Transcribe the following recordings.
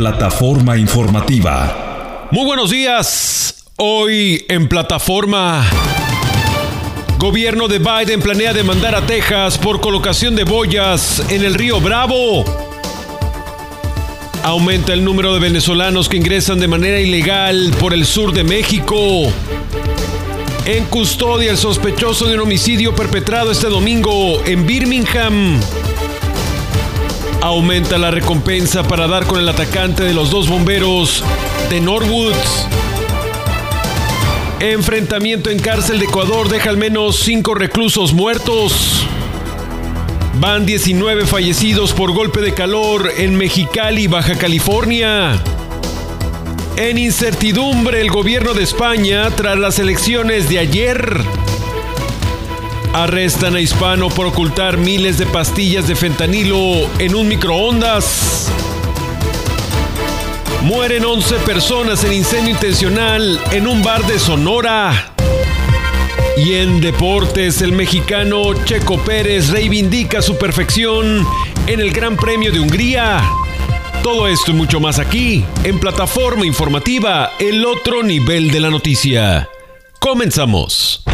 Plataforma informativa. Muy buenos días. Hoy en plataforma. Gobierno de Biden planea demandar a Texas por colocación de boyas en el río Bravo. Aumenta el número de venezolanos que ingresan de manera ilegal por el sur de México. En custodia el sospechoso de un homicidio perpetrado este domingo en Birmingham. Aumenta la recompensa para dar con el atacante de los dos bomberos de Norwood. Enfrentamiento en cárcel de Ecuador deja al menos cinco reclusos muertos. Van 19 fallecidos por golpe de calor en Mexicali, Baja California. En incertidumbre el gobierno de España tras las elecciones de ayer. Arrestan a hispano por ocultar miles de pastillas de fentanilo en un microondas. Mueren 11 personas en incendio intencional en un bar de Sonora. Y en deportes, el mexicano Checo Pérez reivindica su perfección en el Gran Premio de Hungría. Todo esto y mucho más aquí, en plataforma informativa, el otro nivel de la noticia. Comenzamos.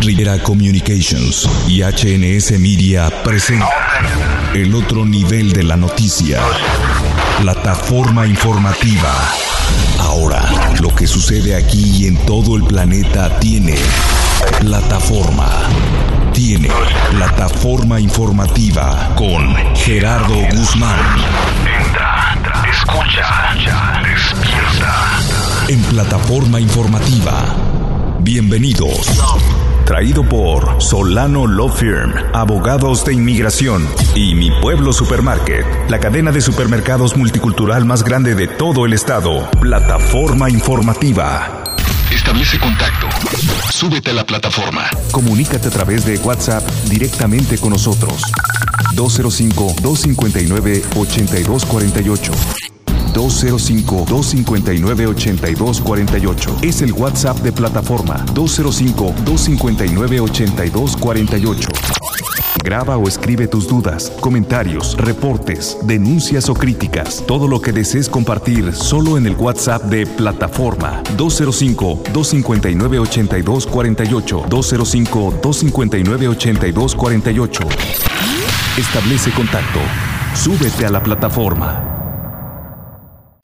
Rivera Communications y HNS Media presenta el otro nivel de la noticia. Plataforma informativa. Ahora, lo que sucede aquí y en todo el planeta tiene plataforma. Tiene plataforma informativa con Gerardo Guzmán. Entra, escucha, despierta. En plataforma informativa. Bienvenidos. Traído por Solano Law Firm, abogados de inmigración y Mi Pueblo Supermarket, la cadena de supermercados multicultural más grande de todo el estado. Plataforma informativa. Establece contacto. Súbete a la plataforma. Comunícate a través de WhatsApp directamente con nosotros. 205-259-8248. 205-259-8248. Es el WhatsApp de plataforma 205-259-8248. Graba o escribe tus dudas, comentarios, reportes, denuncias o críticas. Todo lo que desees compartir solo en el WhatsApp de plataforma 205-259-8248. 205-259-8248. Establece contacto. Súbete a la plataforma.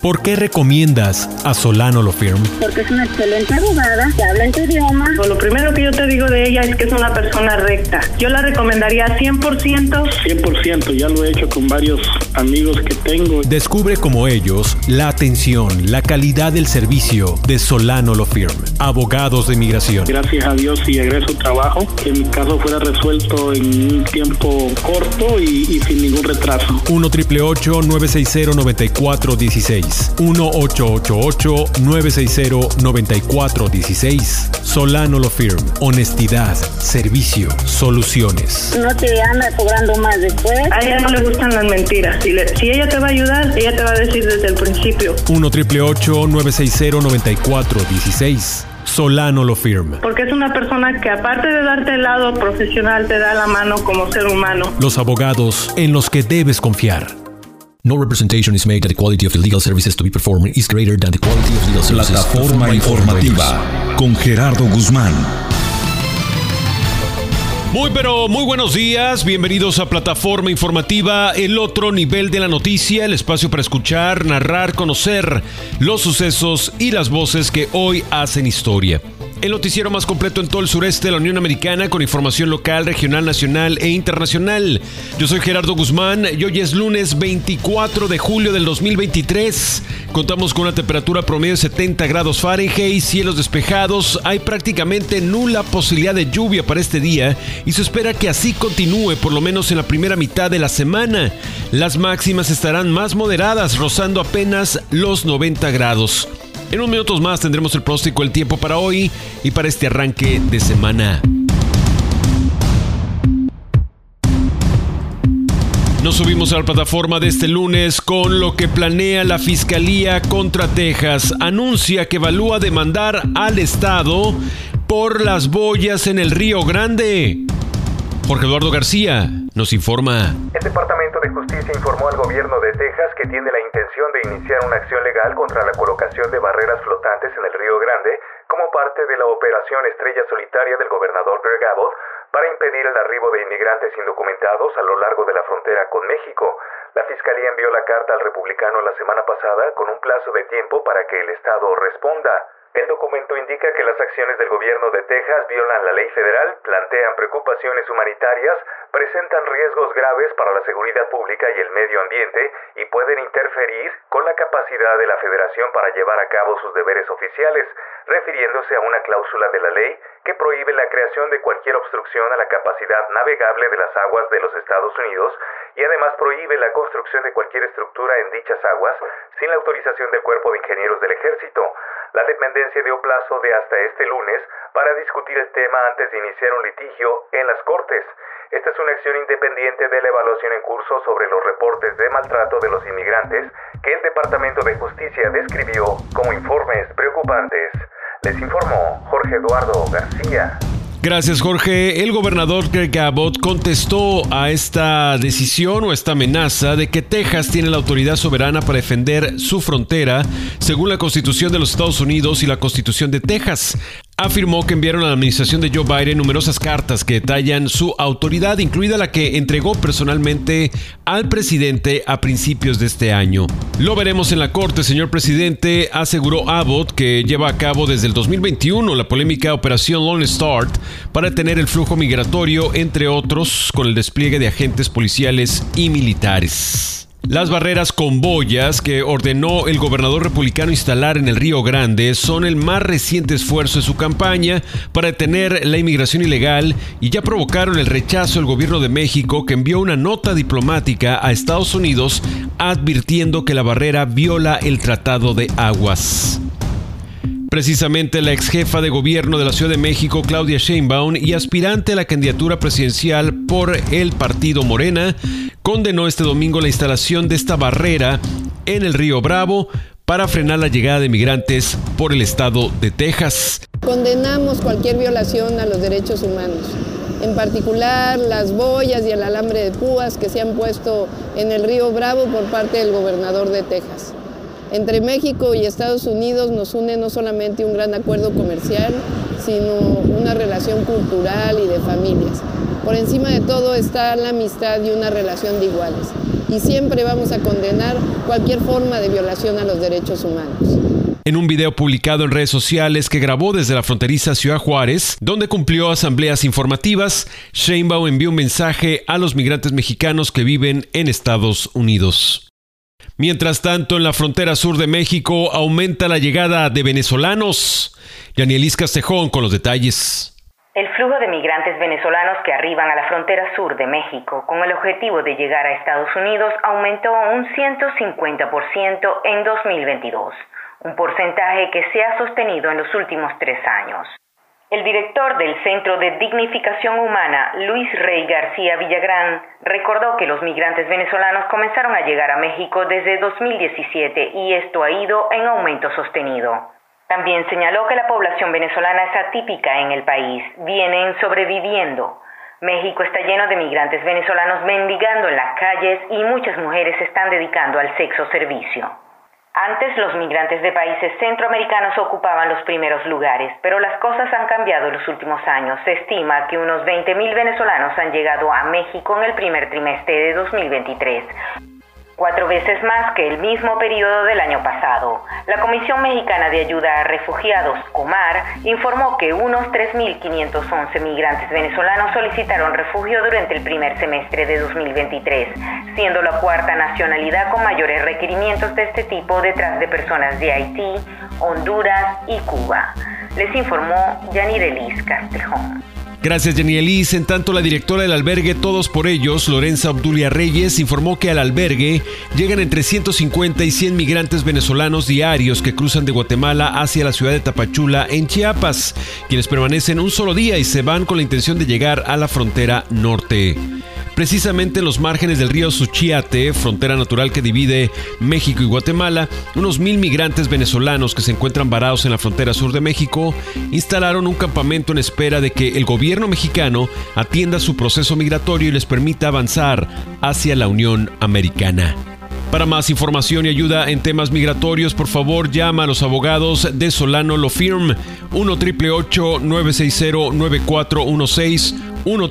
¿Por qué recomiendas a Solano Lo Firm? porque es una excelente abogada, que habla en tu idioma. Lo primero que yo te digo de ella es que es una persona recta. Yo la recomendaría 100%. 100%, ya lo he hecho con varios amigos que tengo. Descubre como ellos la atención, la calidad del servicio de Solano Lo Firm, abogados de inmigración. Gracias a Dios y egreso trabajo, que mi caso fuera resuelto en un tiempo corto y, y sin ningún retraso. 1 888 960 9416 1-888-960-9416. Solano Lo Firm. Honestidad, servicio, soluciones. No te anda cobrando más después. A ella no le gustan las mentiras. Si, le- si ella te va a ayudar, ella te va a decir desde el principio. 1 888 960 9416 Solano Lo Firm. Porque es una persona que aparte de darte el lado profesional, te da la mano como ser humano. Los abogados en los que debes confiar. No representation is made that the quality of the legal services to be performed is greater than the quality of legal services Plataforma informativa con Gerardo Guzmán. Muy pero muy buenos días, bienvenidos a Plataforma Informativa, el otro nivel de la noticia, el espacio para escuchar, narrar, conocer los sucesos y las voces que hoy hacen historia. El noticiero más completo en todo el sureste de la Unión Americana con información local, regional, nacional e internacional. Yo soy Gerardo Guzmán y hoy es lunes 24 de julio del 2023. Contamos con una temperatura promedio de 70 grados Fahrenheit, cielos despejados, hay prácticamente nula posibilidad de lluvia para este día y se espera que así continúe por lo menos en la primera mitad de la semana. Las máximas estarán más moderadas, rozando apenas los 90 grados. En unos minutos más tendremos el pronóstico del tiempo para hoy y para este arranque de semana. Nos subimos a la plataforma de este lunes con lo que planea la Fiscalía contra Texas. Anuncia que evalúa demandar al Estado por las boyas en el Río Grande. Jorge Eduardo García nos informa. El Justicia informó al gobierno de Texas que tiene la intención de iniciar una acción legal contra la colocación de barreras flotantes en el Río Grande como parte de la operación Estrella Solitaria del gobernador Greg Abbott para impedir el arribo de inmigrantes indocumentados a lo largo de la frontera con México. La Fiscalía envió la carta al republicano la semana pasada con un plazo de tiempo para que el Estado responda. El documento indica que las acciones del gobierno de Texas violan la ley federal, plantean preocupaciones humanitarias, presentan riesgos graves para la seguridad pública y el medio ambiente y pueden interferir con la capacidad de la federación para llevar a cabo sus deberes oficiales, refiriéndose a una cláusula de la ley que prohíbe la creación de cualquier obstrucción a la capacidad navegable de las aguas de los Estados Unidos y además prohíbe la construcción de cualquier estructura en dichas aguas sin la autorización del Cuerpo de Ingenieros del Ejército. La dependencia dio plazo de hasta este lunes para discutir el tema antes de iniciar un litigio en las Cortes. Esta es una acción independiente de la evaluación en curso sobre los reportes de maltrato de los inmigrantes que el Departamento de Justicia describió como informes preocupantes. Les informó Jorge Eduardo García. Gracias, Jorge. El gobernador Greg Abbott contestó a esta decisión o esta amenaza de que Texas tiene la autoridad soberana para defender su frontera, según la Constitución de los Estados Unidos y la Constitución de Texas afirmó que enviaron a la administración de Joe Biden numerosas cartas que detallan su autoridad, incluida la que entregó personalmente al presidente a principios de este año. Lo veremos en la corte, señor presidente, aseguró Abbott que lleva a cabo desde el 2021 la polémica Operación Lone Start para detener el flujo migratorio, entre otros, con el despliegue de agentes policiales y militares. Las barreras con boyas que ordenó el gobernador republicano instalar en el Río Grande son el más reciente esfuerzo de su campaña para detener la inmigración ilegal y ya provocaron el rechazo del gobierno de México que envió una nota diplomática a Estados Unidos advirtiendo que la barrera viola el Tratado de Aguas. Precisamente la ex jefa de gobierno de la Ciudad de México, Claudia Sheinbaum, y aspirante a la candidatura presidencial por el partido Morena, condenó este domingo la instalación de esta barrera en el río Bravo para frenar la llegada de migrantes por el estado de Texas. Condenamos cualquier violación a los derechos humanos, en particular las boyas y el alambre de púas que se han puesto en el río Bravo por parte del gobernador de Texas. Entre México y Estados Unidos nos une no solamente un gran acuerdo comercial, sino una relación cultural y de familias. Por encima de todo está la amistad y una relación de iguales. Y siempre vamos a condenar cualquier forma de violación a los derechos humanos. En un video publicado en redes sociales que grabó desde la fronteriza Ciudad Juárez, donde cumplió asambleas informativas, Sheinbaum envió un mensaje a los migrantes mexicanos que viven en Estados Unidos. Mientras tanto, en la frontera sur de México aumenta la llegada de venezolanos. Yanielis Castejón con los detalles. El flujo de migrantes venezolanos que arriban a la frontera sur de México con el objetivo de llegar a Estados Unidos aumentó un 150% en 2022, un porcentaje que se ha sostenido en los últimos tres años. El director del Centro de Dignificación Humana, Luis Rey García Villagrán, recordó que los migrantes venezolanos comenzaron a llegar a México desde 2017 y esto ha ido en aumento sostenido. También señaló que la población venezolana es atípica en el país, vienen sobreviviendo. México está lleno de migrantes venezolanos mendigando en las calles y muchas mujeres están dedicando al sexo servicio. Antes los migrantes de países centroamericanos ocupaban los primeros lugares, pero las cosas han cambiado en los últimos años. Se estima que unos 20.000 venezolanos han llegado a México en el primer trimestre de 2023 cuatro veces más que el mismo periodo del año pasado. La Comisión Mexicana de Ayuda a Refugiados, COMAR, informó que unos 3.511 migrantes venezolanos solicitaron refugio durante el primer semestre de 2023, siendo la cuarta nacionalidad con mayores requerimientos de este tipo detrás de personas de Haití, Honduras y Cuba. Les informó Yanirelis Castejón. Gracias, Jenny Elise. En tanto, la directora del albergue Todos por Ellos, Lorenza Obdulia Reyes, informó que al albergue llegan entre 150 y 100 migrantes venezolanos diarios que cruzan de Guatemala hacia la ciudad de Tapachula, en Chiapas, quienes permanecen un solo día y se van con la intención de llegar a la frontera norte. precisamente en los márgenes del río Suchiate, frontera natural que divide México y Guatemala, unos mil migrantes venezolanos que se encuentran varados en la frontera sur de México instalaron un campamento en espera de que el gobierno mexicano atienda su proceso migratorio y les permita avanzar hacia la Unión Americana. Para más información y ayuda en temas migratorios, por favor llama a los abogados de Solano Lo Firm 1 960 9416 1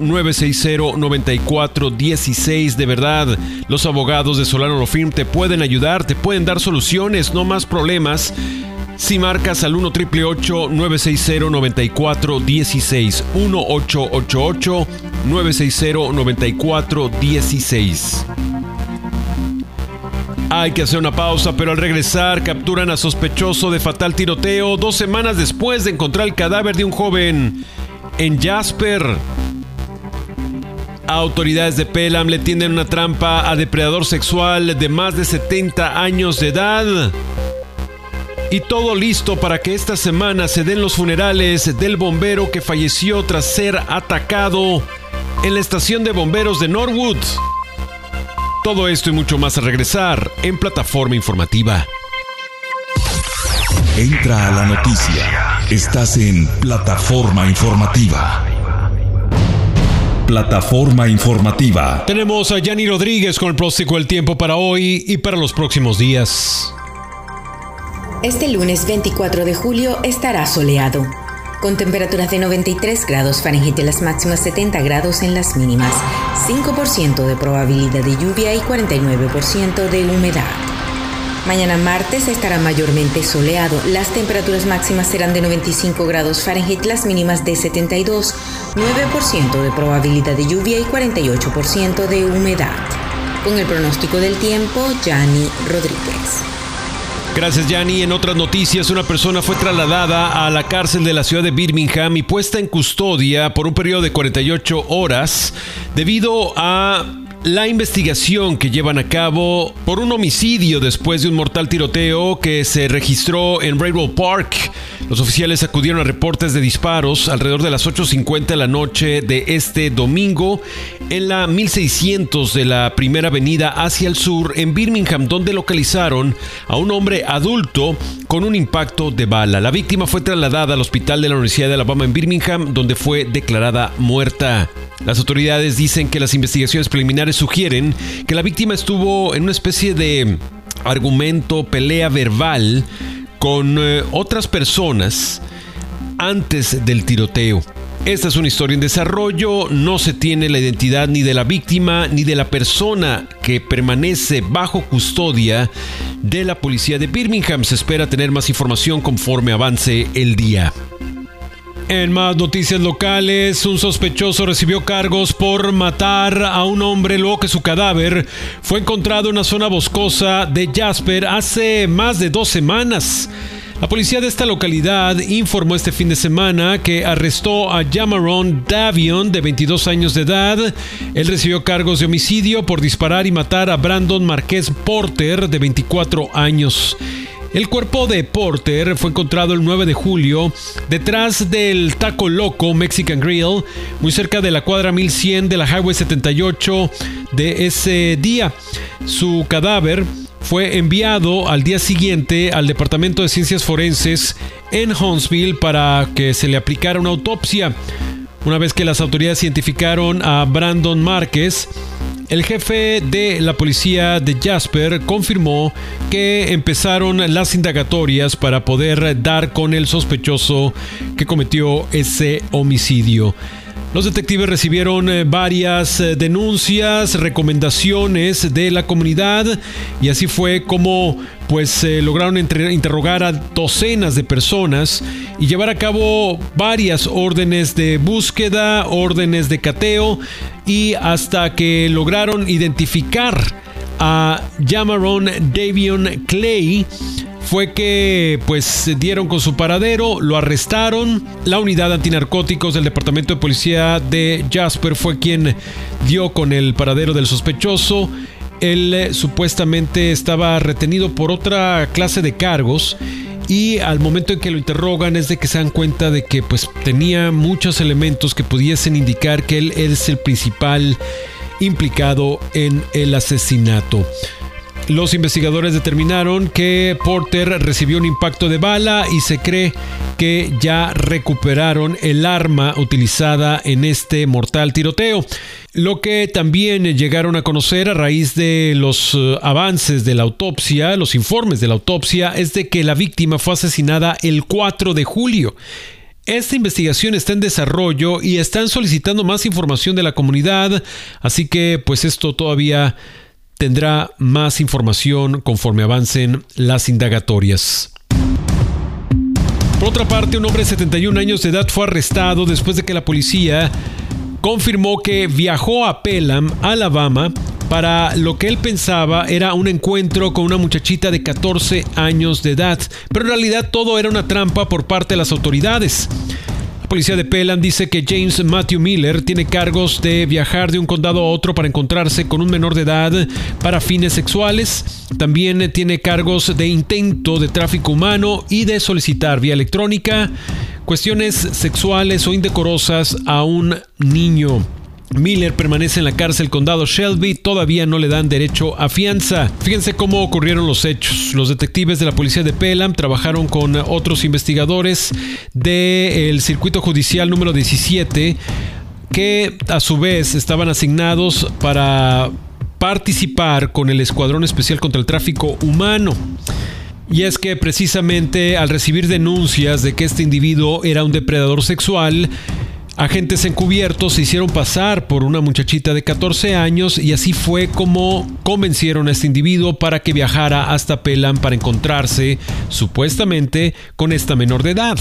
960 9416 De verdad, los abogados de Solano Lo Firm te pueden ayudar, te pueden dar soluciones, no más problemas. Si marcas al 1 960 9416 1888 960 9416 hay que hacer una pausa, pero al regresar capturan a sospechoso de fatal tiroteo dos semanas después de encontrar el cadáver de un joven en Jasper. Autoridades de Pelham le tienden una trampa a depredador sexual de más de 70 años de edad. Y todo listo para que esta semana se den los funerales del bombero que falleció tras ser atacado en la estación de bomberos de Norwood. Todo esto y mucho más a regresar en plataforma informativa. Entra a la noticia. Estás en plataforma informativa. Plataforma informativa. Tenemos a Yanni Rodríguez con el próximo del tiempo para hoy y para los próximos días. Este lunes 24 de julio estará soleado con temperaturas de 93 grados Fahrenheit en las máximas 70 grados en las mínimas, 5% de probabilidad de lluvia y 49% de humedad. Mañana martes estará mayormente soleado. Las temperaturas máximas serán de 95 grados Fahrenheit, las mínimas de 72, 9% de probabilidad de lluvia y 48% de humedad. Con el pronóstico del tiempo, Yanni Rodríguez. Gracias, Yanni. En otras noticias, una persona fue trasladada a la cárcel de la ciudad de Birmingham y puesta en custodia por un periodo de 48 horas debido a la investigación que llevan a cabo por un homicidio después de un mortal tiroteo que se registró en Railroad Park. Los oficiales acudieron a reportes de disparos alrededor de las 8.50 de la noche de este domingo en la 1600 de la primera avenida hacia el sur en Birmingham, donde localizaron a un hombre adulto con un impacto de bala. La víctima fue trasladada al hospital de la Universidad de Alabama en Birmingham, donde fue declarada muerta. Las autoridades dicen que las investigaciones preliminares sugieren que la víctima estuvo en una especie de argumento, pelea verbal con eh, otras personas antes del tiroteo. Esta es una historia en desarrollo, no se tiene la identidad ni de la víctima ni de la persona que permanece bajo custodia de la policía de Birmingham. Se espera tener más información conforme avance el día. En más noticias locales, un sospechoso recibió cargos por matar a un hombre luego que su cadáver fue encontrado en una zona boscosa de Jasper hace más de dos semanas. La policía de esta localidad informó este fin de semana que arrestó a Jamaron Davion, de 22 años de edad. Él recibió cargos de homicidio por disparar y matar a Brandon Marquez Porter, de 24 años. El cuerpo de Porter fue encontrado el 9 de julio detrás del Taco Loco Mexican Grill, muy cerca de la cuadra 1100 de la Highway 78 de ese día. Su cadáver fue enviado al día siguiente al Departamento de Ciencias Forenses en Huntsville para que se le aplicara una autopsia. Una vez que las autoridades identificaron a Brandon Márquez, el jefe de la policía de Jasper confirmó que empezaron las indagatorias para poder dar con el sospechoso que cometió ese homicidio. Los detectives recibieron eh, varias eh, denuncias, recomendaciones de la comunidad y así fue como pues lograron interrogar a docenas de personas y llevar a cabo varias órdenes de búsqueda, órdenes de cateo y hasta que lograron identificar a Jamaron Davion Clay fue que pues dieron con su paradero, lo arrestaron. La unidad antinarcóticos del Departamento de Policía de Jasper fue quien dio con el paradero del sospechoso. Él eh, supuestamente estaba retenido por otra clase de cargos y al momento en que lo interrogan es de que se dan cuenta de que pues tenía muchos elementos que pudiesen indicar que él es el principal implicado en el asesinato. Los investigadores determinaron que Porter recibió un impacto de bala y se cree que ya recuperaron el arma utilizada en este mortal tiroteo. Lo que también llegaron a conocer a raíz de los eh, avances de la autopsia, los informes de la autopsia, es de que la víctima fue asesinada el 4 de julio. Esta investigación está en desarrollo y están solicitando más información de la comunidad, así que pues esto todavía tendrá más información conforme avancen las indagatorias. Por otra parte, un hombre de 71 años de edad fue arrestado después de que la policía confirmó que viajó a Pelham, Alabama, para lo que él pensaba era un encuentro con una muchachita de 14 años de edad, pero en realidad todo era una trampa por parte de las autoridades. La policía de Pelham dice que James Matthew Miller tiene cargos de viajar de un condado a otro para encontrarse con un menor de edad para fines sexuales. También tiene cargos de intento de tráfico humano y de solicitar vía electrónica cuestiones sexuales o indecorosas a un niño. Miller permanece en la cárcel condado Shelby, todavía no le dan derecho a fianza. Fíjense cómo ocurrieron los hechos. Los detectives de la policía de Pelham trabajaron con otros investigadores del circuito judicial número 17 que a su vez estaban asignados para participar con el Escuadrón Especial contra el Tráfico Humano. Y es que precisamente al recibir denuncias de que este individuo era un depredador sexual, Agentes encubiertos se hicieron pasar por una muchachita de 14 años y así fue como convencieron a este individuo para que viajara hasta Pelham para encontrarse supuestamente con esta menor de edad.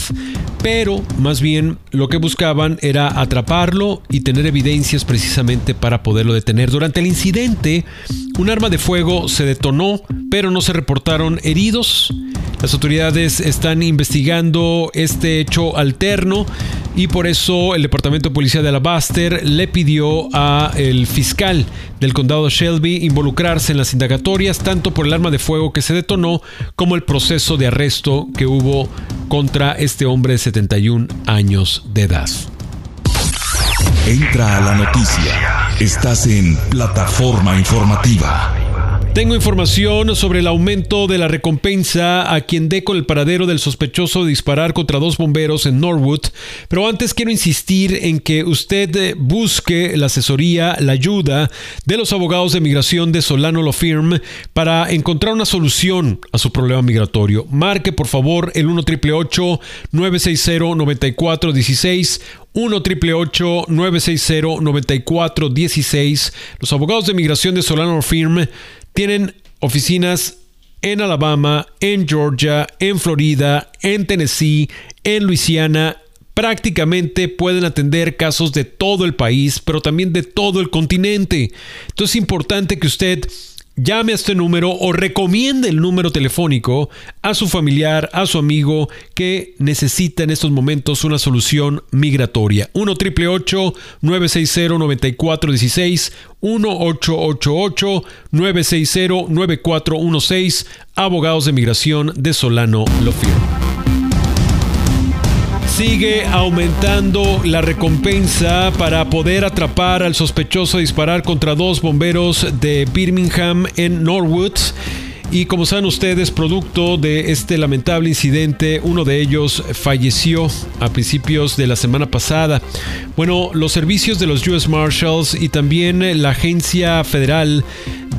Pero más bien lo que buscaban era atraparlo y tener evidencias precisamente para poderlo detener. Durante el incidente, un arma de fuego se detonó, pero no se reportaron heridos. Las autoridades están investigando este hecho alterno y por eso el Departamento de Policía de Alabaster le pidió a el fiscal del condado Shelby involucrarse en las indagatorias tanto por el arma de fuego que se detonó como el proceso de arresto que hubo contra este hombre de 71 años de edad. Entra a la noticia. Estás en plataforma informativa. Tengo información sobre el aumento de la recompensa a quien dé con el paradero del sospechoso de disparar contra dos bomberos en Norwood, pero antes quiero insistir en que usted busque la asesoría, la ayuda de los abogados de migración de Solano Law Firm para encontrar una solución a su problema migratorio. Marque por favor el 1 960 9416 1 960 9416 Los abogados de migración de Solano Firm tienen oficinas en Alabama, en Georgia, en Florida, en Tennessee, en Luisiana. Prácticamente pueden atender casos de todo el país, pero también de todo el continente. Entonces es importante que usted llame a este número o recomiende el número telefónico a su familiar, a su amigo que necesita en estos momentos una solución migratoria. 1 960 9416 1888 960 9416 Abogados de Migración de Solano Lofir. Sigue aumentando la recompensa para poder atrapar al sospechoso de disparar contra dos bomberos de Birmingham en Norwood. Y como saben ustedes, producto de este lamentable incidente, uno de ellos falleció a principios de la semana pasada. Bueno, los servicios de los US Marshals y también la Agencia Federal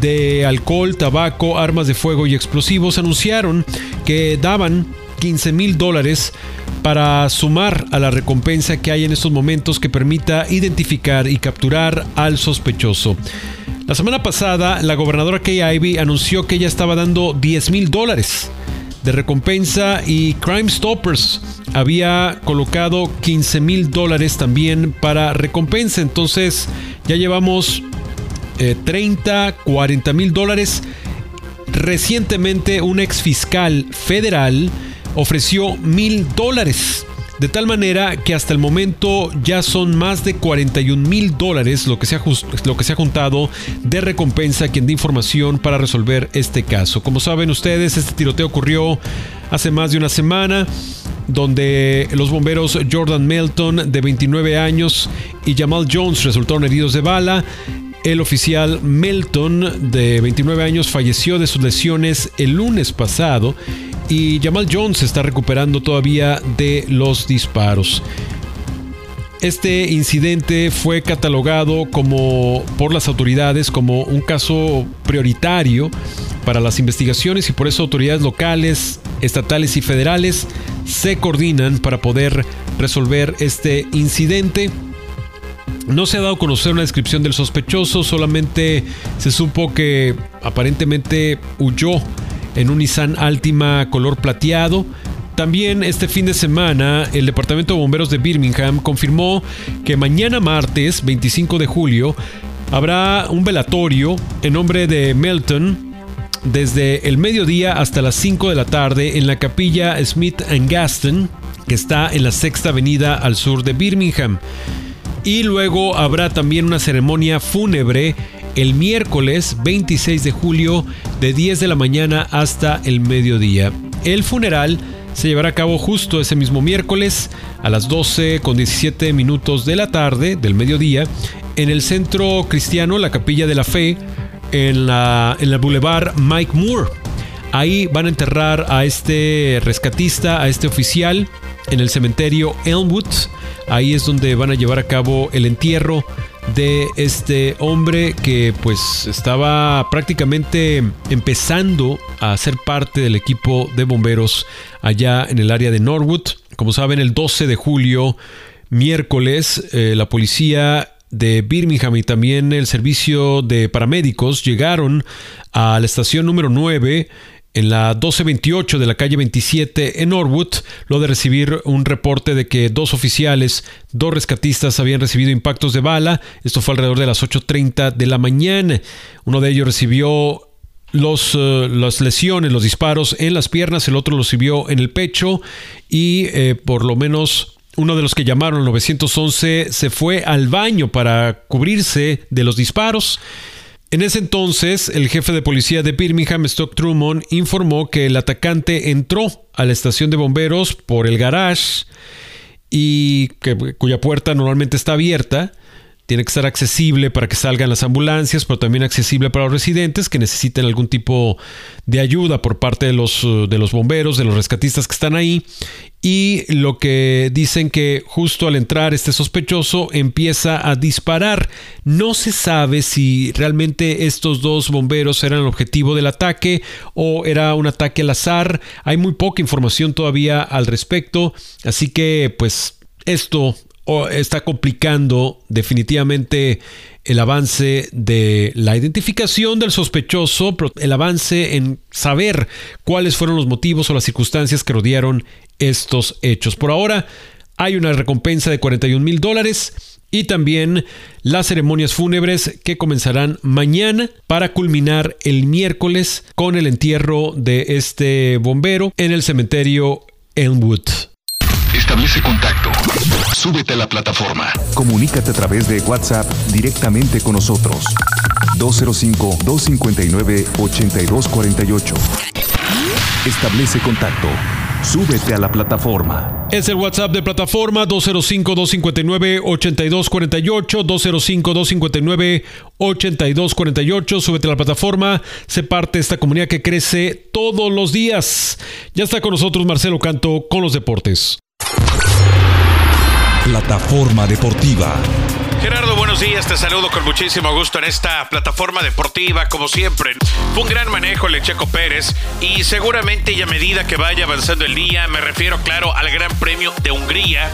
de Alcohol, Tabaco, Armas de Fuego y Explosivos anunciaron que daban 15 mil dólares para sumar a la recompensa que hay en estos momentos que permita identificar y capturar al sospechoso. La semana pasada, la gobernadora Kay Ivey anunció que ella estaba dando 10 mil dólares de recompensa y Crime Stoppers había colocado 15 mil dólares también para recompensa. Entonces ya llevamos 30, eh, 40 mil dólares. Recientemente un ex fiscal federal ofreció mil dólares. De tal manera que hasta el momento ya son más de 41 mil dólares lo, que se ha lo que juntado de recompensa a quien dé información para resolver este caso. Como saben ustedes, este tiroteo ocurrió hace más de una semana donde los bomberos Jordan Melton, de 29 años, y Jamal Jones resultaron heridos de bala. El oficial Melton, de 29 años, falleció de sus lesiones el lunes pasado y Jamal Jones está recuperando todavía de los disparos. Este incidente fue catalogado como por las autoridades como un caso prioritario para las investigaciones y por eso autoridades locales, estatales y federales se coordinan para poder resolver este incidente. No se ha dado a conocer una descripción del sospechoso, solamente se supo que aparentemente huyó en un Nissan Altima color plateado. También este fin de semana el Departamento de Bomberos de Birmingham confirmó que mañana martes 25 de julio habrá un velatorio en nombre de Melton desde el mediodía hasta las 5 de la tarde en la capilla Smith Gaston, que está en la sexta avenida al sur de Birmingham. Y luego habrá también una ceremonia fúnebre el miércoles 26 de julio de 10 de la mañana hasta el mediodía. El funeral se llevará a cabo justo ese mismo miércoles a las 12 con 17 minutos de la tarde del mediodía en el centro cristiano La Capilla de la Fe en, la, en el Boulevard Mike Moore. Ahí van a enterrar a este rescatista, a este oficial, en el cementerio Elmwood. Ahí es donde van a llevar a cabo el entierro de este hombre que pues estaba prácticamente empezando a ser parte del equipo de bomberos allá en el área de Norwood. Como saben, el 12 de julio, miércoles, eh, la policía de Birmingham y también el servicio de paramédicos llegaron a la estación número 9 en la 1228 de la calle 27 en Norwood, lo de recibir un reporte de que dos oficiales, dos rescatistas habían recibido impactos de bala. Esto fue alrededor de las 8.30 de la mañana. Uno de ellos recibió los, eh, las lesiones, los disparos en las piernas, el otro lo recibió en el pecho y eh, por lo menos uno de los que llamaron al 911 se fue al baño para cubrirse de los disparos. En ese entonces, el jefe de policía de Birmingham, Stock Truman, informó que el atacante entró a la estación de bomberos por el garage y cuya puerta normalmente está abierta tiene que estar accesible para que salgan las ambulancias, pero también accesible para los residentes que necesiten algún tipo de ayuda por parte de los, uh, de los bomberos, de los rescatistas que están ahí. Y lo que dicen que justo al entrar este sospechoso empieza a disparar. No se sabe si realmente estos dos bomberos eran el objetivo del ataque o era un ataque al azar. Hay muy poca información todavía al respecto. Así que pues esto está complicando definitivamente el avance de la identificación del sospechoso, el avance en saber cuáles fueron los motivos o las circunstancias que rodearon estos hechos. Por ahora hay una recompensa de 41 mil dólares y también las ceremonias fúnebres que comenzarán mañana para culminar el miércoles con el entierro de este bombero en el cementerio Elmwood. Establece contacto. Súbete a la plataforma. Comunícate a través de WhatsApp directamente con nosotros. 205-259-8248. Establece contacto. Súbete a la plataforma. Es el WhatsApp de plataforma 205-259-8248. 205-259-8248. Súbete a la plataforma. Se parte de esta comunidad que crece todos los días. Ya está con nosotros Marcelo Canto con los deportes. Plataforma Deportiva. Gerardo, buenos días, te saludo con muchísimo gusto en esta plataforma deportiva, como siempre. Fue un gran manejo el Pérez y seguramente y a medida que vaya avanzando el día, me refiero claro al Gran Premio de Hungría,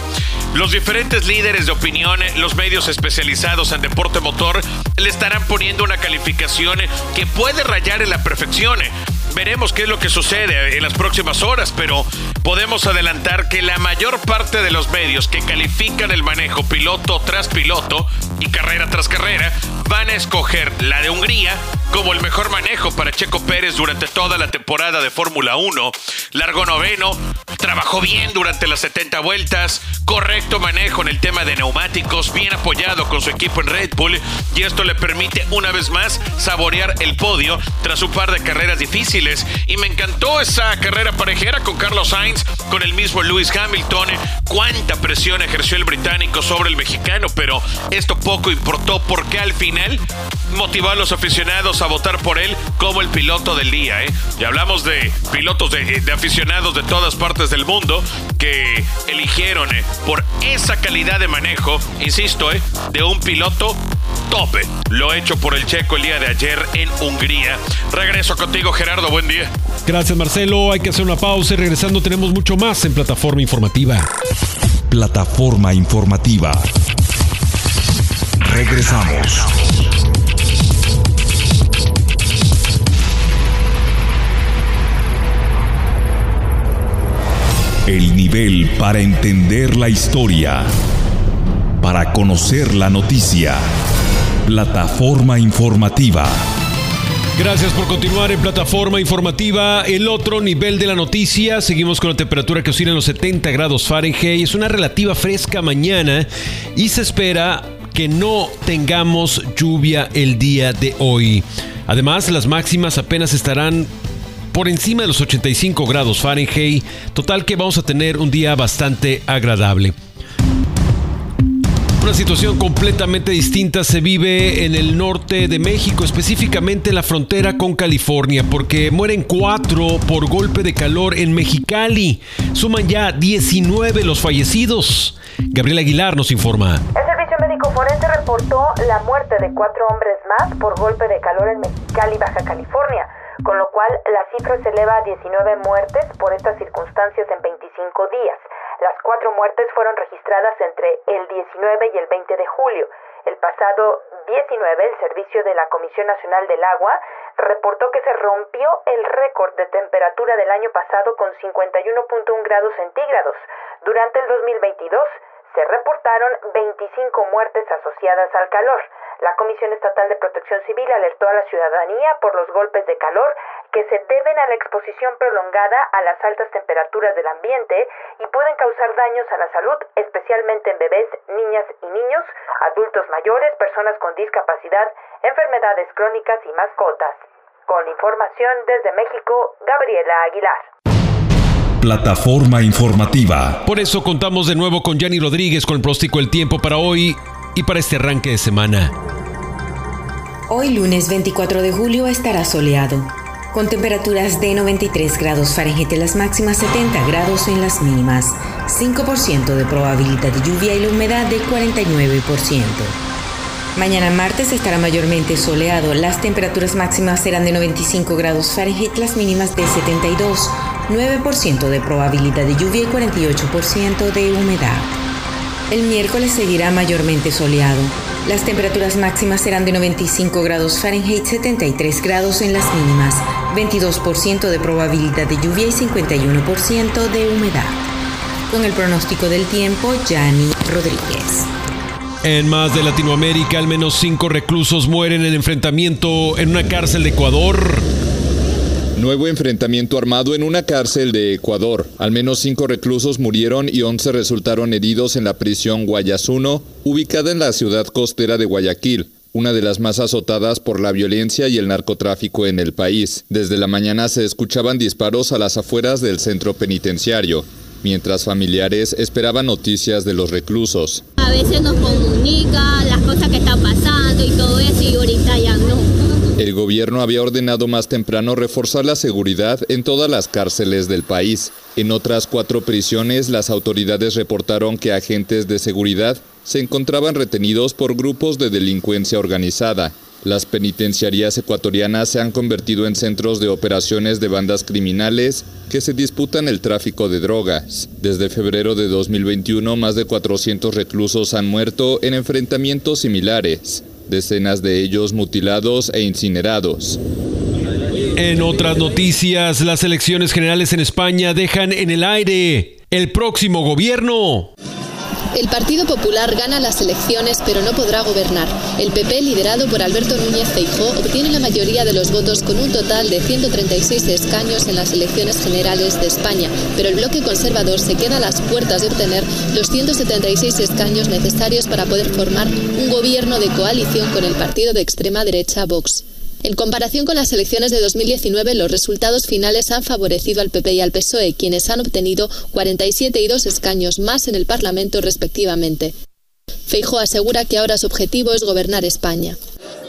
los diferentes líderes de opinión, los medios especializados en deporte motor, le estarán poniendo una calificación que puede rayar en la perfección. Veremos qué es lo que sucede en las próximas horas, pero podemos adelantar que la mayor parte de los medios que califican el manejo piloto tras piloto y carrera tras carrera van a escoger la de Hungría como el mejor manejo para Checo Pérez durante toda la temporada de Fórmula 1. Largo noveno, trabajó bien durante las 70 vueltas, correcto manejo en el tema de neumáticos, bien apoyado con su equipo en Red Bull y esto le permite una vez más saborear el podio tras un par de carreras difíciles. Y me encantó esa carrera parejera con Carlos Sainz, con el mismo Lewis Hamilton. Cuánta presión ejerció el británico sobre el mexicano, pero esto poco importó porque al final motivó a los aficionados a votar por él como el piloto del día. ¿eh? Y hablamos de pilotos de, aficionados de todas partes del mundo que eligieron ¿eh? por esa calidad de manejo, insisto, ¿eh? de un piloto tope. Lo hecho por el checo el día de ayer en Hungría. Regreso contigo, Gerardo. Buen día. Gracias, Marcelo. Hay que hacer una pausa y regresando tenemos mucho más en Plataforma Informativa. Plataforma Informativa. Regresamos. El nivel para entender la historia. Para conocer la noticia. Plataforma informativa. Gracias por continuar en plataforma informativa. El otro nivel de la noticia. Seguimos con la temperatura que oscila en los 70 grados Fahrenheit. Es una relativa fresca mañana y se espera que no tengamos lluvia el día de hoy. Además, las máximas apenas estarán por encima de los 85 grados Fahrenheit. Total que vamos a tener un día bastante agradable. Una situación completamente distinta se vive en el norte de México, específicamente en la frontera con California, porque mueren cuatro por golpe de calor en Mexicali. Suman ya 19 los fallecidos. Gabriel Aguilar nos informa. El Servicio Médico Forense reportó la muerte de cuatro hombres más por golpe de calor en Mexicali, Baja California con lo cual la cifra se eleva a 19 muertes por estas circunstancias en 25 días. Las cuatro muertes fueron registradas entre el 19 y el 20 de julio. El pasado 19, el Servicio de la Comisión Nacional del Agua reportó que se rompió el récord de temperatura del año pasado con 51.1 grados centígrados. Durante el 2022 se reportaron 25 muertes asociadas al calor. La Comisión Estatal de Protección Civil alertó a la ciudadanía por los golpes de calor que se deben a la exposición prolongada a las altas temperaturas del ambiente y pueden causar daños a la salud, especialmente en bebés, niñas y niños, adultos mayores, personas con discapacidad, enfermedades crónicas y mascotas. Con información desde México, Gabriela Aguilar. Plataforma informativa. Por eso contamos de nuevo con Yanni Rodríguez con el próstico El Tiempo para hoy y para este arranque de semana. Hoy lunes 24 de julio estará soleado, con temperaturas de 93 grados Fahrenheit en las máximas, 70 grados en las mínimas, 5% de probabilidad de lluvia y la humedad de 49%. Mañana martes estará mayormente soleado, las temperaturas máximas serán de 95 grados Fahrenheit, las mínimas de 72, 9% de probabilidad de lluvia y 48% de humedad. El miércoles seguirá mayormente soleado. Las temperaturas máximas serán de 95 grados Fahrenheit, 73 grados en las mínimas, 22% de probabilidad de lluvia y 51% de humedad. Con el pronóstico del tiempo, Yanni Rodríguez. En más de Latinoamérica, al menos cinco reclusos mueren en enfrentamiento en una cárcel de Ecuador. Nuevo enfrentamiento armado en una cárcel de Ecuador. Al menos cinco reclusos murieron y once resultaron heridos en la prisión Guayasuno, ubicada en la ciudad costera de Guayaquil una de las más azotadas por la violencia y el narcotráfico en el país. Desde la mañana se escuchaban disparos a las afueras del centro penitenciario, mientras familiares esperaban noticias de los reclusos. A veces nos comunica las cosas que están pasando y todo eso y ahorita ya no. El gobierno había ordenado más temprano reforzar la seguridad en todas las cárceles del país. En otras cuatro prisiones, las autoridades reportaron que agentes de seguridad se encontraban retenidos por grupos de delincuencia organizada. Las penitenciarías ecuatorianas se han convertido en centros de operaciones de bandas criminales que se disputan el tráfico de drogas. Desde febrero de 2021, más de 400 reclusos han muerto en enfrentamientos similares decenas de ellos mutilados e incinerados. En otras noticias, las elecciones generales en España dejan en el aire el próximo gobierno. El Partido Popular gana las elecciones pero no podrá gobernar. El PP, liderado por Alberto Núñez Feijóo, obtiene la mayoría de los votos con un total de 136 escaños en las elecciones generales de España, pero el bloque conservador se queda a las puertas de obtener los 176 escaños necesarios para poder formar un gobierno de coalición con el partido de extrema derecha Vox. En comparación con las elecciones de 2019, los resultados finales han favorecido al PP y al PSOE, quienes han obtenido 47 y 2 escaños más en el Parlamento respectivamente. Feijóo asegura que ahora su objetivo es gobernar España.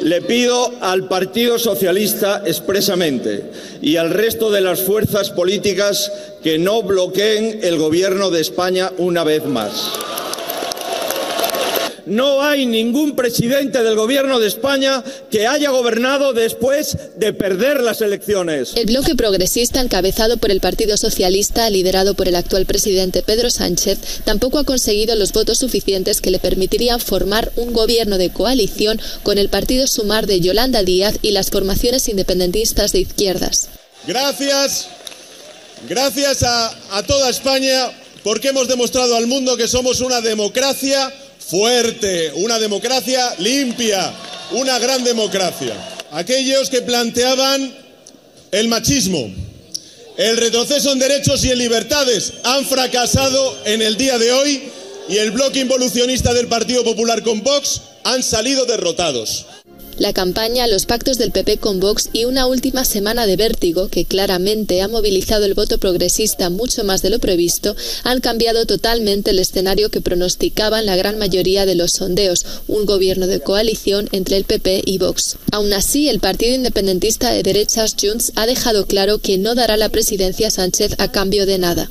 Le pido al Partido Socialista expresamente y al resto de las fuerzas políticas que no bloqueen el gobierno de España una vez más. No hay ningún presidente del gobierno de España que haya gobernado después de perder las elecciones. El bloque progresista, encabezado por el Partido Socialista, liderado por el actual presidente Pedro Sánchez, tampoco ha conseguido los votos suficientes que le permitirían formar un gobierno de coalición con el Partido Sumar de Yolanda Díaz y las formaciones independentistas de izquierdas. Gracias, gracias a, a toda España porque hemos demostrado al mundo que somos una democracia fuerte, una democracia limpia, una gran democracia. Aquellos que planteaban el machismo, el retroceso en derechos y en libertades han fracasado en el día de hoy y el bloque involucionista del Partido Popular con Vox han salido derrotados. La campaña, los pactos del PP con Vox y una última semana de vértigo que claramente ha movilizado el voto progresista mucho más de lo previsto, han cambiado totalmente el escenario que pronosticaban la gran mayoría de los sondeos, un gobierno de coalición entre el PP y Vox. Aún así, el partido independentista de derechas Junts ha dejado claro que no dará la presidencia a Sánchez a cambio de nada.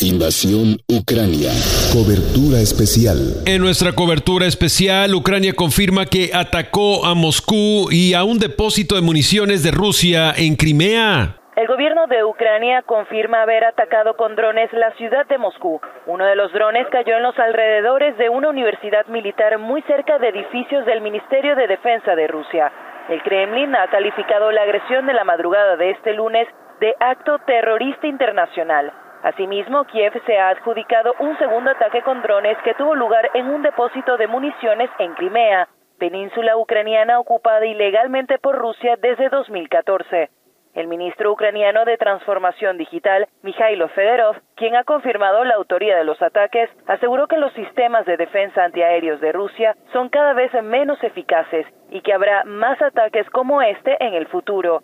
Invasión Ucrania. Cobertura especial. En nuestra cobertura especial, Ucrania confirma que atacó a Moscú y a un depósito de municiones de Rusia en Crimea. El gobierno de Ucrania confirma haber atacado con drones la ciudad de Moscú. Uno de los drones cayó en los alrededores de una universidad militar muy cerca de edificios del Ministerio de Defensa de Rusia. El Kremlin ha calificado la agresión de la madrugada de este lunes de acto terrorista internacional. Asimismo, Kiev se ha adjudicado un segundo ataque con drones que tuvo lugar en un depósito de municiones en Crimea, península ucraniana ocupada ilegalmente por Rusia desde 2014. El ministro ucraniano de Transformación Digital, Mikhailo Federov, quien ha confirmado la autoría de los ataques, aseguró que los sistemas de defensa antiaéreos de Rusia son cada vez menos eficaces y que habrá más ataques como este en el futuro.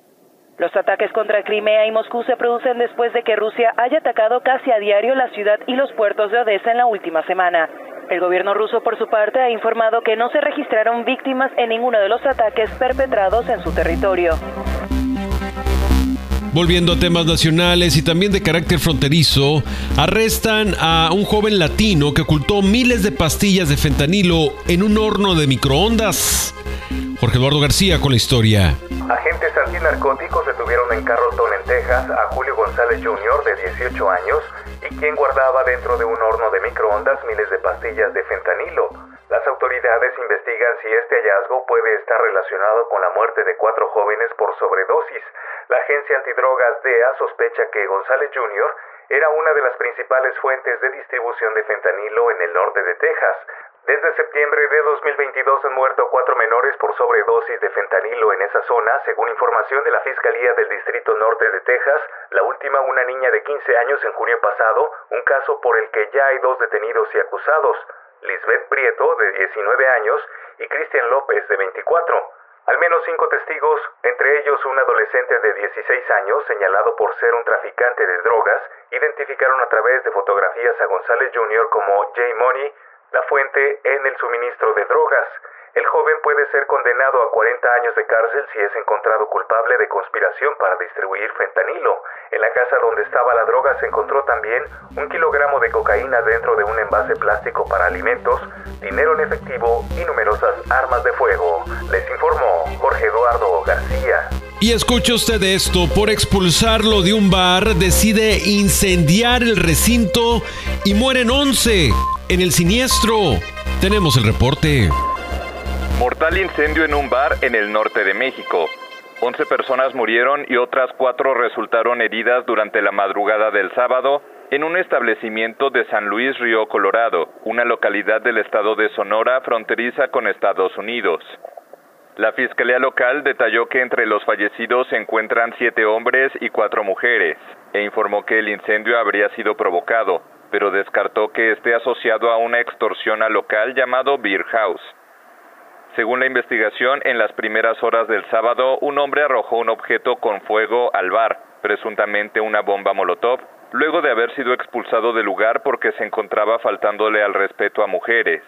Los ataques contra Crimea y Moscú se producen después de que Rusia haya atacado casi a diario la ciudad y los puertos de Odessa en la última semana. El gobierno ruso, por su parte, ha informado que no se registraron víctimas en ninguno de los ataques perpetrados en su territorio. Volviendo a temas nacionales y también de carácter fronterizo, arrestan a un joven latino que ocultó miles de pastillas de fentanilo en un horno de microondas. Jorge Eduardo García con la historia. Agentes antinarcóticos detuvieron en Carrollton, en Texas, a Julio González Jr., de 18 años, y quien guardaba dentro de un horno de microondas miles de pastillas de fentanilo. Las autoridades investigan si este hallazgo puede estar relacionado con la muerte de cuatro jóvenes por sobredosis. La agencia antidrogas DEA sospecha que González Jr. era una de las principales fuentes de distribución de fentanilo en el norte de Texas. Desde septiembre de 2022 han muerto cuatro menores por sobredosis de fentanilo en esa zona, según información de la Fiscalía del Distrito Norte de Texas, la última una niña de 15 años en junio pasado, un caso por el que ya hay dos detenidos y acusados, Lisbeth Prieto, de 19 años, y Cristian López, de 24. Al menos cinco testigos, entre ellos un adolescente de 16 años señalado por ser un traficante de drogas, identificaron a través de fotografías a González Jr. como J. Money, la fuente en el suministro de drogas. El joven puede ser condenado a 40 años de cárcel si es encontrado culpable de conspiración para distribuir fentanilo. En la casa donde estaba la droga se encontró también un kilogramo de cocaína dentro de un envase plástico para alimentos, dinero en efectivo y numerosas armas de fuego. Les informó Jorge Eduardo García. Y escuche usted esto, por expulsarlo de un bar decide incendiar el recinto y mueren 11 en el siniestro. Tenemos el reporte. Mortal incendio en un bar en el norte de México. 11 personas murieron y otras cuatro resultaron heridas durante la madrugada del sábado en un establecimiento de San Luis Río Colorado, una localidad del estado de Sonora fronteriza con Estados Unidos. La Fiscalía Local detalló que entre los fallecidos se encuentran siete hombres y cuatro mujeres, e informó que el incendio habría sido provocado, pero descartó que esté asociado a una extorsión al local llamado Beer House. Según la investigación, en las primeras horas del sábado, un hombre arrojó un objeto con fuego al bar, presuntamente una bomba Molotov, luego de haber sido expulsado del lugar porque se encontraba faltándole al respeto a mujeres.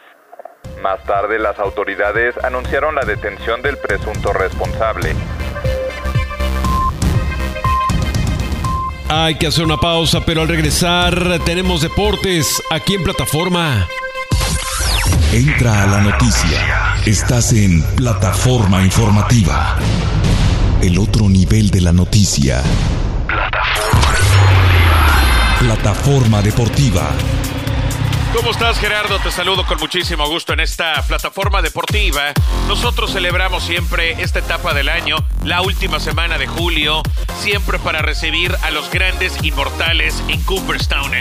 Más tarde, las autoridades anunciaron la detención del presunto responsable. Hay que hacer una pausa, pero al regresar tenemos deportes aquí en plataforma. Entra a la noticia. Estás en plataforma informativa. El otro nivel de la noticia. Plataforma deportiva. ¿Cómo estás Gerardo? Te saludo con muchísimo gusto en esta plataforma deportiva. Nosotros celebramos siempre esta etapa del año, la última semana de julio, siempre para recibir a los grandes inmortales en Cooperstown.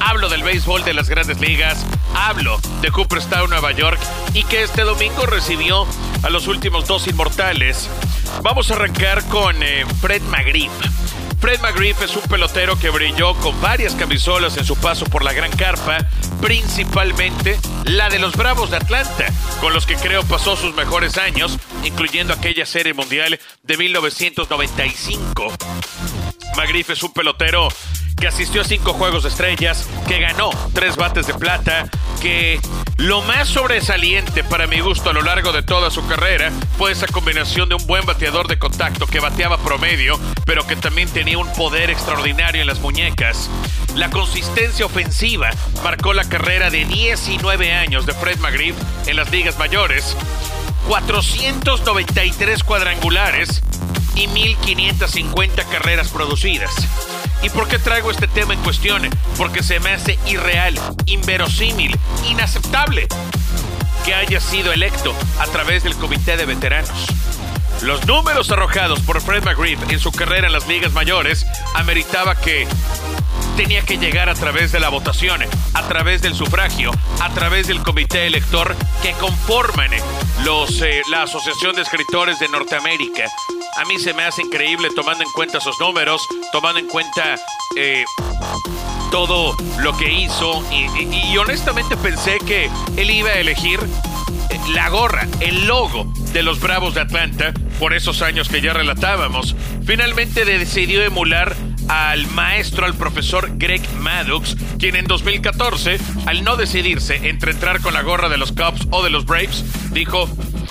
Hablo del béisbol de las grandes ligas, hablo de Cooperstown, Nueva York, y que este domingo recibió a los últimos dos inmortales. Vamos a arrancar con eh, Fred McGriff. Fred McGriff es un pelotero que brilló con varias camisolas en su paso por la Gran Carpa, principalmente la de los Bravos de Atlanta, con los que creo pasó sus mejores años, incluyendo aquella serie mundial de 1995. McGriff es un pelotero que asistió a cinco juegos de estrellas, que ganó tres bates de plata, que lo más sobresaliente para mi gusto a lo largo de toda su carrera fue esa combinación de un buen bateador de contacto que bateaba promedio, pero que también tenía un poder extraordinario en las muñecas. La consistencia ofensiva marcó la carrera de 19 años de Fred McGriff en las ligas mayores. 493 cuadrangulares y 1.550 carreras producidas. ¿Y por qué traigo este tema en cuestión? Porque se me hace irreal, inverosímil, inaceptable que haya sido electo a través del Comité de Veteranos. Los números arrojados por Fred McGriff en su carrera en las ligas mayores ameritaba que tenía que llegar a través de la votación, a través del sufragio, a través del comité elector que conforman los, eh, la Asociación de Escritores de Norteamérica. A mí se me hace increíble tomando en cuenta esos números, tomando en cuenta eh, todo lo que hizo y, y honestamente pensé que él iba a elegir eh, la gorra, el logo de los Bravos de Atlanta por esos años que ya relatábamos. Finalmente decidió emular al maestro, al profesor Greg Maddox, quien en 2014, al no decidirse entre entrar con la gorra de los Cubs o de los Braves, dijo,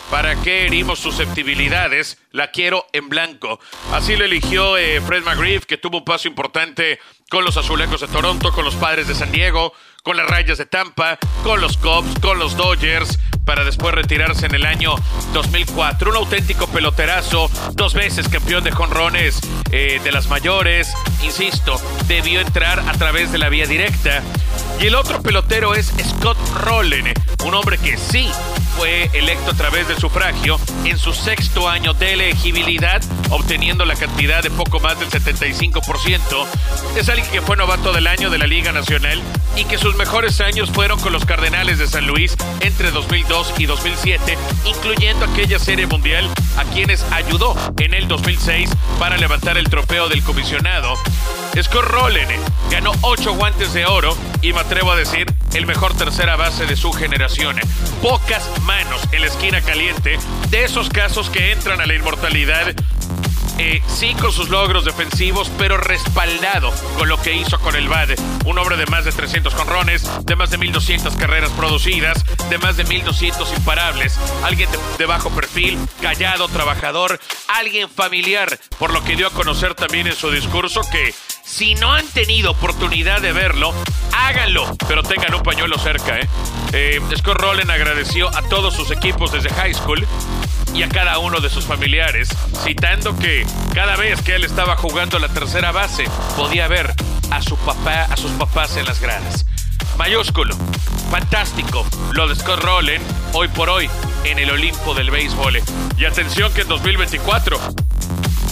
¿para qué herimos susceptibilidades? La quiero en blanco. Así lo eligió eh, Fred McGriff, que tuvo un paso importante con los Azulejos de Toronto, con los Padres de San Diego, con las Rayas de Tampa, con los Cubs, con los Dodgers, para después retirarse en el año 2004. Un auténtico peloterazo, dos veces campeón de jonrones eh, de las mayores. Insisto, debió entrar a través de la vía directa. Y el otro pelotero es Scott Rowland, un hombre que sí fue electo a través del sufragio en su sexto año de elegibilidad, obteniendo la cantidad de poco más del 75%. Es alguien que fue novato del año de la Liga Nacional y que sus mejores años fueron con los Cardenales de San Luis entre 2002 y 2007, incluyendo aquella serie mundial a quienes ayudó en el 2006 para levantar el trofeo del comisionado. Scott Rowland ganó ocho guantes de oro y me atrevo a decir el mejor tercera base de su generación. Pocas manos en la esquina caliente de esos casos que entran a la inmortalidad eh, sí con sus logros defensivos, pero respaldado con lo que hizo con el BAD. Un hombre de más de 300 conrones, de más de 1200 carreras producidas, de más de 1200 imparables. Alguien de, de bajo perfil, callado, trabajador, alguien familiar, por lo que dio a conocer también en su discurso que si no han tenido oportunidad de verlo, háganlo, pero tengan un pañuelo cerca. ¿eh? Eh, Scott Rowland agradeció a todos sus equipos desde high school y a cada uno de sus familiares, citando que cada vez que él estaba jugando la tercera base, podía ver a su papá, a sus papás en las gradas. Mayúsculo, fantástico, lo de Scott Rowland hoy por hoy en el Olimpo del béisbol. Y atención que en 2024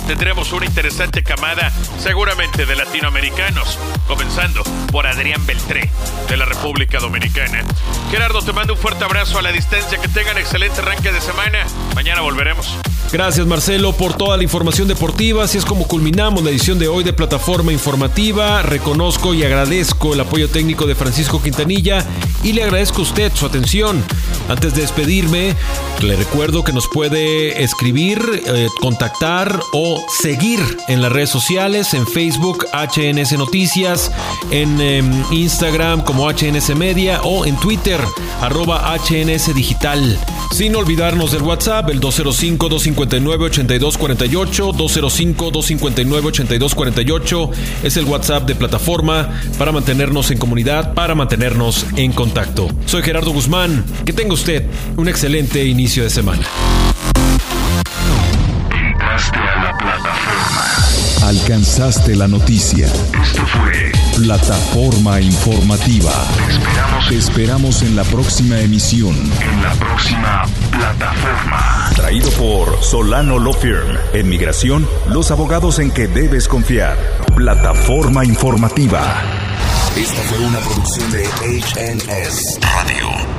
tendremos una interesante camada seguramente de latinoamericanos, comenzando por Adrián Beltré de la República Dominicana. Gerardo, te mando un fuerte abrazo a la distancia, que tengan excelente arranque de semana. Mañana volveremos. Gracias Marcelo por toda la información deportiva. Así es como culminamos la edición de hoy de Plataforma Informativa. Reconozco y agradezco el apoyo técnico de Francisco Quintanilla y le agradezco a usted su atención. Antes de despedirme, le recuerdo que nos puede escribir, eh, contactar o seguir en las redes sociales, en Facebook HNS Noticias, en em, Instagram como HNS Media o en Twitter arroba HNS Digital. Sin olvidarnos del WhatsApp, el 205-259-8248, 205-259-8248 es el WhatsApp de plataforma para mantenernos en comunidad, para mantenernos en contacto. Soy Gerardo Guzmán, que tenga usted un excelente inicio de semana. Entraste a la plataforma. Alcanzaste la noticia. Esto fue Plataforma Informativa. Te esperamos. Te esperamos en la próxima emisión. En la próxima plataforma. Traído por Solano Law Firm. En migración, los abogados en que debes confiar. Plataforma Informativa. Esta fue una producción de HNS Radio.